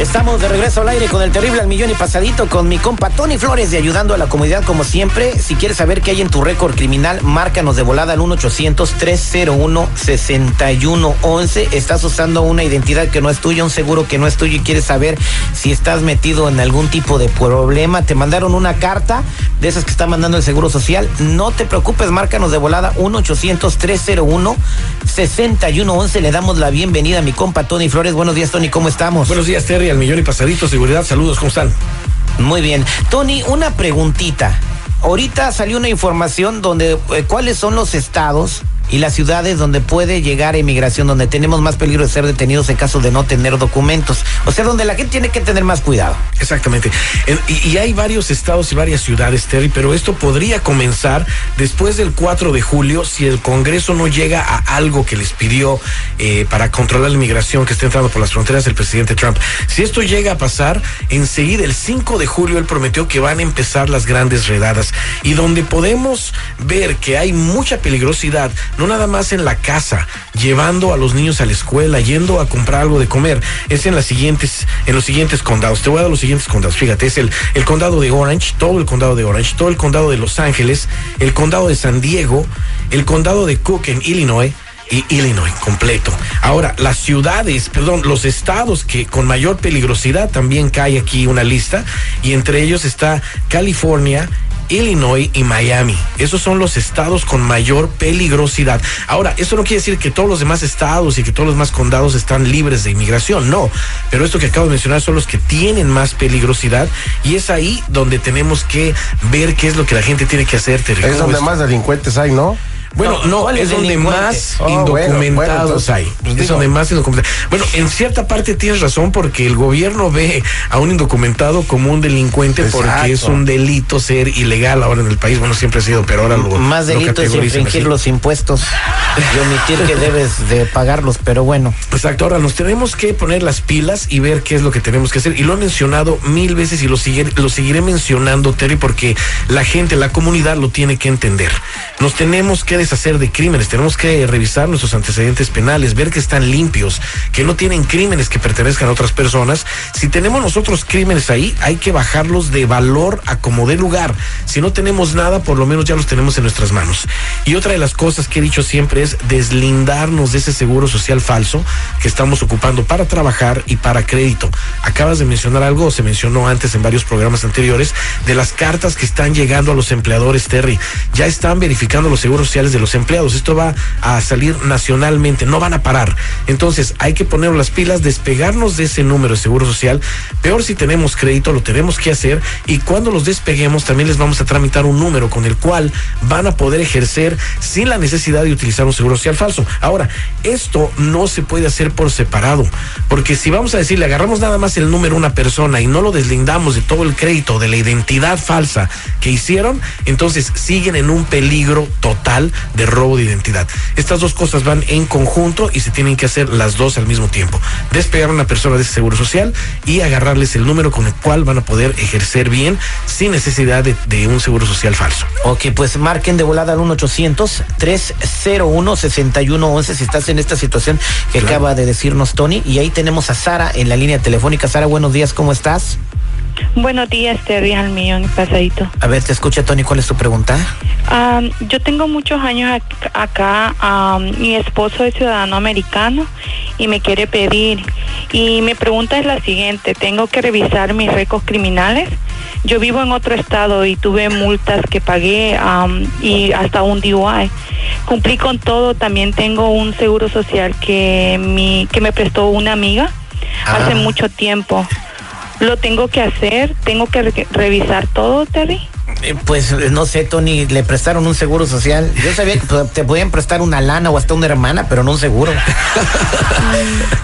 Estamos de regreso al aire con el terrible al millón y pasadito con mi compa Tony Flores de ayudando a la comunidad como siempre. Si quieres saber qué hay en tu récord criminal, márcanos de volada al 1-800-301-6111. Estás usando una identidad que no es tuya, un seguro que no es tuyo y quieres saber si estás metido en algún tipo de problema. Te mandaron una carta de esas que está mandando el Seguro Social. No te preocupes, márcanos de volada 1-800-301-6111. Le damos la bienvenida a mi compa Tony Flores. Buenos días, Tony, ¿cómo estamos? Buenos días, Terry, al millón y pasadito, seguridad, saludos, ¿cómo están? Muy bien. Tony, una preguntita. Ahorita salió una información donde eh, cuáles son los estados y las ciudades donde puede llegar inmigración, donde tenemos más peligro de ser detenidos en caso de no tener documentos. O sea, donde la gente tiene que tener más cuidado. Exactamente. Y, hay varios estados y varias ciudades, Terry, pero esto podría comenzar después del 4 de julio si el Congreso no llega a algo que les pidió eh, para controlar la inmigración que está entrando por las fronteras del presidente Trump. Si esto llega a pasar, enseguida el 5 de julio él prometió que van a empezar las grandes redadas y donde podemos ver que hay mucha peligrosidad no nada más en la casa, llevando a los niños a la escuela, yendo a comprar algo de comer, es en siguientes, en los siguientes condados. Te voy a dar los siguientes condados. Fíjate, es el, el condado de Orange, todo el condado de Orange, todo el condado de Los Ángeles, el condado de San Diego, el condado de Cook en Illinois y Illinois completo. Ahora, las ciudades, perdón, los estados que con mayor peligrosidad también cae aquí una lista y entre ellos está California, Illinois y Miami. Esos son los estados con mayor peligrosidad. Ahora, eso no quiere decir que todos los demás estados y que todos los demás condados están libres de inmigración, no. Pero esto que acabo de mencionar son los que tienen más peligrosidad y es ahí donde tenemos que ver qué es lo que la gente tiene que hacer. Es donde más delincuentes hay, ¿no? Bueno, no, ¿cuál es es donde más Oh, indocumentados bueno, entonces, hay. pues es digo. donde más indocumentados. Bueno, en cierta parte tienes razón porque el gobierno ve a un indocumentado como un delincuente Exacto. porque es un delito ser ilegal ahora en el país. Bueno, siempre ha sido, pero ahora lo Más lo delito es infringir así. los impuestos y omitir que debes de pagarlos, pero bueno. Exacto, ahora nos tenemos que poner las pilas y ver qué es lo que tenemos que hacer. Y lo he mencionado mil veces y lo, sigue- lo seguiré mencionando, Terry, porque la gente, la comunidad lo tiene que entender. Nos tenemos que deshacer de crímenes, tenemos que revisar nuestros antecedentes penales, ver que están limpios, que no tienen crímenes que pertenezcan a otras personas. Si tenemos nosotros crímenes ahí, hay que bajarlos de valor a como de lugar. Si no tenemos nada, por lo menos ya los tenemos en nuestras manos. Y otra de las cosas que he dicho siempre es deslindarnos de ese seguro social falso que estamos ocupando para trabajar y para crédito. Acabas de mencionar algo, se mencionó antes en varios programas anteriores, de las cartas que están llegando a los empleadores, Terry. Ya están verificando los seguros sociales de los empleados. Esto va a salir nacionalmente, no van a parar. Entonces hay que poner las pilas, despegarnos de ese número de seguro social. Peor si tenemos crédito, lo tenemos que hacer y cuando los despeguemos también les vamos a tramitar un número con el cual van a poder ejercer sin la necesidad de utilizar un seguro social falso. Ahora, esto no se puede hacer por separado, porque si vamos a decirle, agarramos nada más el número a una persona y no lo deslindamos de todo el crédito, de la identidad falsa que hicieron, entonces siguen en un peligro total de robo de identidad. Estas dos cosas van en conjunto y se tienen que hacer las dos al mismo tiempo. Despegar a una persona de ese seguro social y agarrarles el número con el cual van a poder ejercer bien sin necesidad de, de un seguro social falso. Ok, pues marquen de volada al 1-800-301-6111 si estás en esta situación que Claro. acaba de decirnos Tony. Y ahí tenemos a Sara en la línea telefónica. Sara, buenos días, ¿cómo estás? Buenos días, Terry al millón y pasadito. A ver, te escucha Tony, ¿cuál es tu pregunta? Am, yo tengo muchos años ac- acá. mi esposo es ciudadano americano y me quiere pedir. Y mi pregunta es la siguiente: ¿tengo que revisar mis récords criminales? Yo vivo en otro estado y tuve multas que pagué am, y hasta un DUI. Cumplí con todo. También tengo un seguro social que mi que me prestó una amiga hace Ah. mucho tiempo. Lo tengo que hacer. Tengo que re- revisar todo, Terry. Eh, Pues no sé, Tony, le prestaron un seguro social. Yo sabía que pues, te podían prestar una lana o hasta una hermana, pero no un seguro.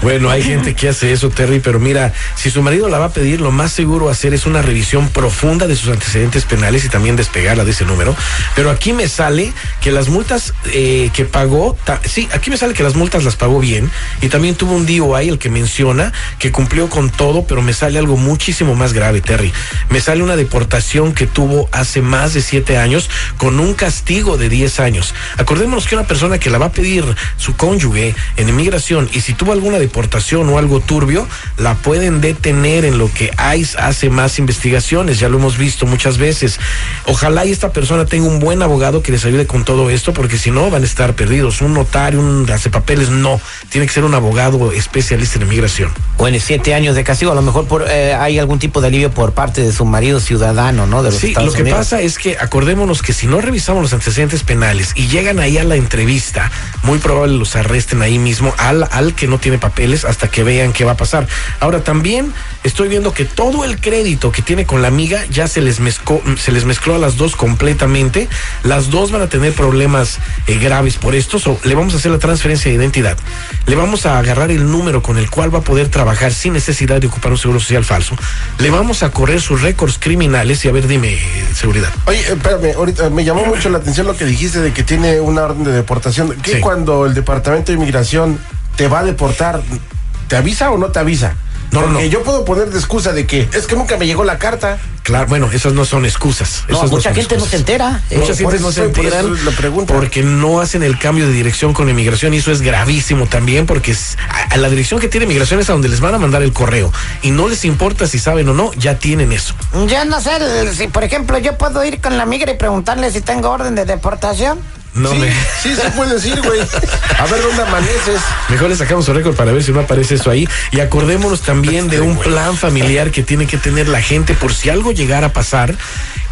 Bueno, hay gente que hace eso, Terry, pero mira, si su marido la va a pedir, lo más seguro hacer es una revisión profunda de sus antecedentes penales y también despegarla de ese número. Pero aquí me sale que las multas eh, que pagó, sí, aquí me sale que las multas las pagó bien y también tuvo un DUI, el que menciona, que cumplió con todo, pero me sale algo muchísimo más grave, Terry. Me sale una deportación que tuvo hace más de siete años con un castigo de 10 años. Acordémonos que una persona que la va a pedir su cónyuge en inmigración y si tuvo alguna deportación o algo turbio, la pueden detener en lo que ICE hace más investigaciones. Ya lo hemos visto muchas veces. Ojalá y esta persona tenga un buen abogado que les ayude con todo esto, porque si no van a estar perdidos. Un notario, un hace papeles, no. Tiene que ser un abogado especialista en inmigración. Bueno, siete años de castigo. A lo mejor por, eh, hay algún tipo de alivio por parte de su marido ciudadano, ¿no? De los Sí, Estados lo que Unidos. Pasa es que acordémonos que si no revisamos los antecedentes penales y llegan ahí a la entrevista, muy probable los arresten ahí mismo al, al que no tiene papeles hasta que vean qué va a pasar. Ahora también estoy viendo que todo el crédito que tiene con la amiga ya se les mezcló, se les mezcló a las dos completamente. Las dos van a tener problemas eh, graves por esto. So, le vamos a hacer la transferencia de identidad. Le vamos a agarrar el número con el cual va a poder trabajar sin necesidad de ocupar un seguro social falso. Le vamos a correr sus récords criminales y a ver, dime, seguridad. Oye, espérame, ahorita me llamó mucho la atención lo que dijiste de que tiene una orden de deportación. ¿Qué Sí. cuando el Departamento de Inmigración te va a deportar, te avisa o no te avisa? No, no, Porque no. yo puedo poner de excusa de que es que nunca me llegó la carta. Claro, bueno, esas no son excusas. No, esas mucha son gente no se entera. Eh, Mucha gente no se pregunta. porque no hacen el cambio de dirección con inmigración y eso es gravísimo también porque es- a, a la dirección que tiene inmigración es a donde les van a mandar el correo y no les importa si saben o no, ya tienen eso. Yo no sé si, por ejemplo, yo puedo ir con la migra y preguntarle si tengo orden de deportación. No sí, me... sí, sí puedes ir, güey. A ver dónde amaneces. Mejor le sacamos su récord para ver si no aparece eso ahí. Y acordémonos también de un plan familiar que tiene que tener la gente por si algo llegara a pasar.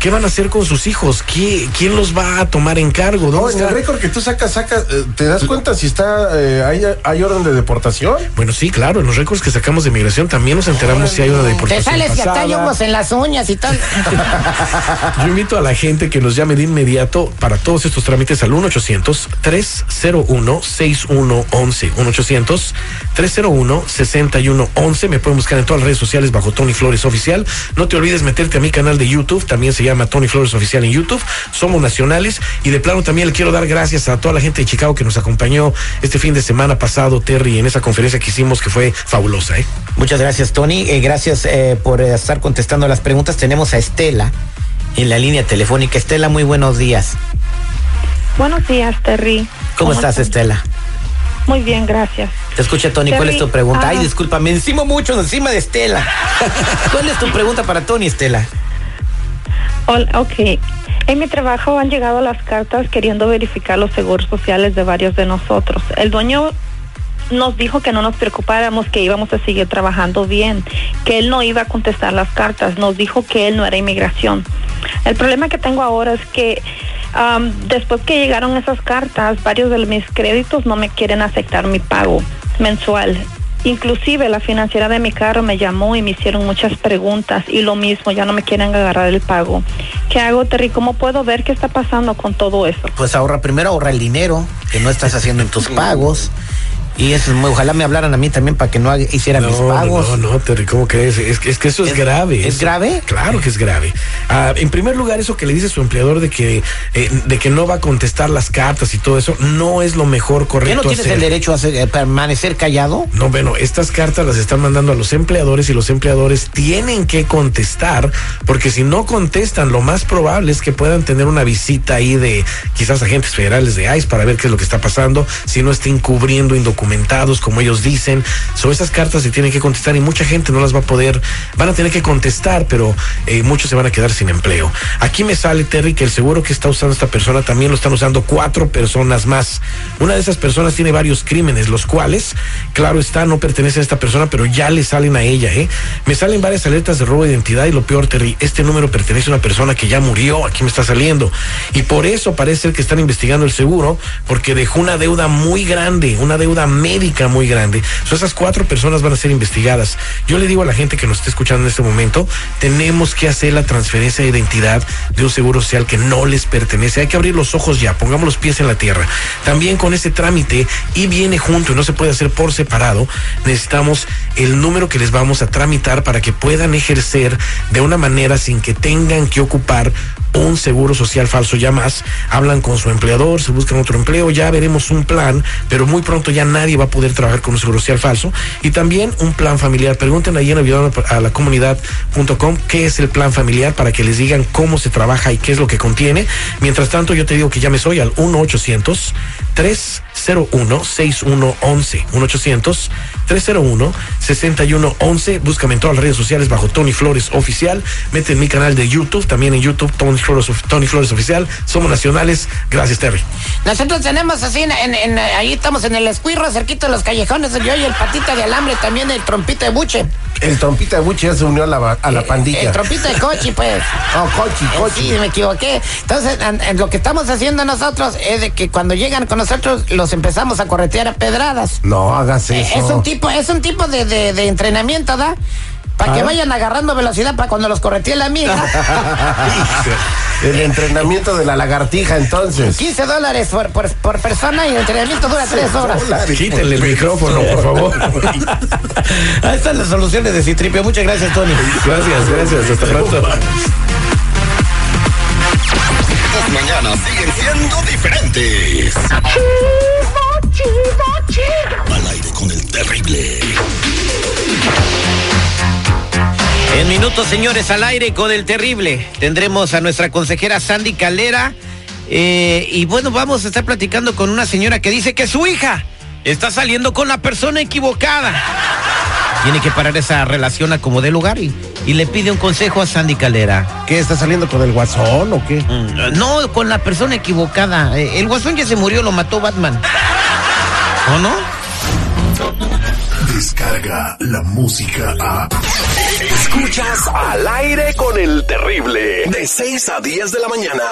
¿Qué van a hacer con sus hijos? ¿Qué- ¿Quién los va a tomar en cargo? No, ¿Dónde en el récord que tú sacas, sacas, eh, ¿te das cuenta si está, eh, hay, hay orden de deportación? Bueno, sí, claro, en los récords que sacamos de migración también nos enteramos si hay una Te deportación sales y hasta hay pasada. hongos en las uñas y tal. Yo invito a la gente que nos llame de inmediato para todos estos trámites al 1-800-301-6111. 1-800-301-6111. Me pueden buscar en todas las redes sociales bajo Tony Flores Oficial. No te olvides meterte a mi canal de YouTube. También se llama Tony Flores Oficial en YouTube. Somos nacionales. Y de plano también le quiero dar gracias a toda la gente de Chicago que nos acompañó este fin de semana pasado, Terry, en esa conferencia que hicimos que fue fabulosa. ¿eh? Muchas gracias, Tony. Eh, gracias eh, por eh, estar contestando las preguntas. Tenemos a Estela en la línea telefónica. Estela, muy buenos días. Buenos días, Terry. ¿Cómo, estás, Estela? Muy bien, gracias. Te escucha, Tony. ¿Cuál es tu pregunta? Ay, ah. disculpa, me encimo mucho encima de Estela. ¿Cuál es tu pregunta para Tony, Estela? Hola, ok. En mi trabajo han llegado las cartas queriendo verificar los seguros sociales de varios de nosotros. El dueño nos dijo que no nos preocupáramos, que íbamos a seguir trabajando bien, que él no iba a contestar las cartas, nos dijo que él no era inmigración. El problema que tengo ahora es que después que llegaron esas cartas, varios de mis créditos no me quieren aceptar mi pago mensual. Inclusive la financiera de mi carro me llamó y me hicieron muchas preguntas y lo mismo, ya no me quieren agarrar el pago. ¿Qué hago, Terry? ¿Cómo puedo ver qué está pasando con todo eso? Pues ahorra, primero ahorra el dinero que no estás haciendo en tus pagos. Y eso es muy, ojalá me hablaran a mí también para que no hiciera mis pagos. No, no, Terry, ¿cómo crees? Es, que- es que eso es, ¿Es- grave. es grave? Claro que es grave. Ah, en primer lugar, eso que le dice su empleador de que, eh, de que no va a contestar las cartas y todo eso, no es lo mejor ¿Qué correcto no tienes hacer. el derecho a hacer- eh, permanecer callado? No, bueno, estas cartas las están mandando a los empleadores y los empleadores tienen que contestar, porque si no contestan, lo más probable es que puedan tener una visita ahí de quizás agentes federales de ICE para ver qué es lo que está pasando, si no estén cubriendo indocumentados, como ellos dicen. Son esas cartas se tienen que contestar y mucha gente no las va a poder, van a tener que contestar, pero eh, muchos se van a quedar sin empleo. Aquí me sale, Terry, que el seguro que está usando esta persona también lo están usando cuatro personas más. Una de esas personas tiene varios crímenes, los cuales, claro está, no pertenecen a esta persona, pero ya le salen a ella, ¿eh? Me salen varias alertas de robo de identidad y lo peor, Terry, este número pertenece a una persona que ya murió, aquí me está saliendo. Y por eso parece que están investigando el seguro, porque dejó una deuda muy grande, una deuda médica muy grande. Esas cuatro personas van a ser investigadas. Yo le digo a la gente que nos está escuchando en este momento, tenemos que hacer la transferencia de identidad de un seguro social que no les pertenece. Hay que abrir los ojos ya, pongamos los pies en la tierra. También con ese trámite y viene junto y no se puede hacer por separado, necesitamos el número que les vamos a tramitar para que puedan ejercer de una manera sin que tengan que ocupar un seguro social falso. Ya más hablan con su empleador, se buscan otro empleo, ya veremos un plan, pero muy pronto ya nadie va a poder trabajar con un seguro social falso. Y también un plan familiar. Pregunten ahí en a la comunidad.com qué es el plan familiar para que les digan cómo se trabaja y qué es lo que contiene. Mientras tanto, yo te digo que llames hoy al 1 800 301 6111 1 800 301 6111 búscame en todas las redes sociales bajo Tony Flores Oficial mete en mi canal de YouTube también en YouTube Tony Flores, Tony Flores Oficial somos nacionales gracias Terry Nosotros tenemos así, en, en- ahí estamos en el escuirro, cerquita de los callejones, yo y el patita de alambre, también el trompito de buche. El trompita de Buche ya se unió a la, a la pandilla. El trompito de cochi, pues. Oh, cochi, Eh, cochi. Sí, me equivoqué. Entonces, lo que estamos haciendo nosotros es de que cuando llegan con nosotros los empezamos a corretear a pedradas. No hagas Eh, eso. Es un tipo, es un tipo de, de- de entrenamiento, ¿da? Para que Ah. vayan agarrando velocidad para cuando los corretee la amiga. El entrenamiento de la lagartija, entonces. 15 dólares por, por, por persona y el entrenamiento dura 3 horas. quítenle el micrófono por favor Ahí están las soluciones de Citripio. Muchas gracias, Tony. gracias gracias hasta pronto mañanas siguen siendo diferentes. Al aire con el terrible. En minutos, señores, al aire con el terrible. Tendremos a nuestra consejera Sandy Calera. eh, y bueno, vamos a estar platicando con una señora que dice que su hija está saliendo con la persona equivocada. Tiene que parar esa relación a como dé lugar y, y le pide un consejo a Sandy Calera. ¿Qué está saliendo con el guasón o qué? Mm, No, con la persona equivocada. Eh, El guasón ya se murió, lo mató Batman. ¿O no? Descarga la música a. Escuchas al aire con el terrible. De 6 a 10 de la mañana.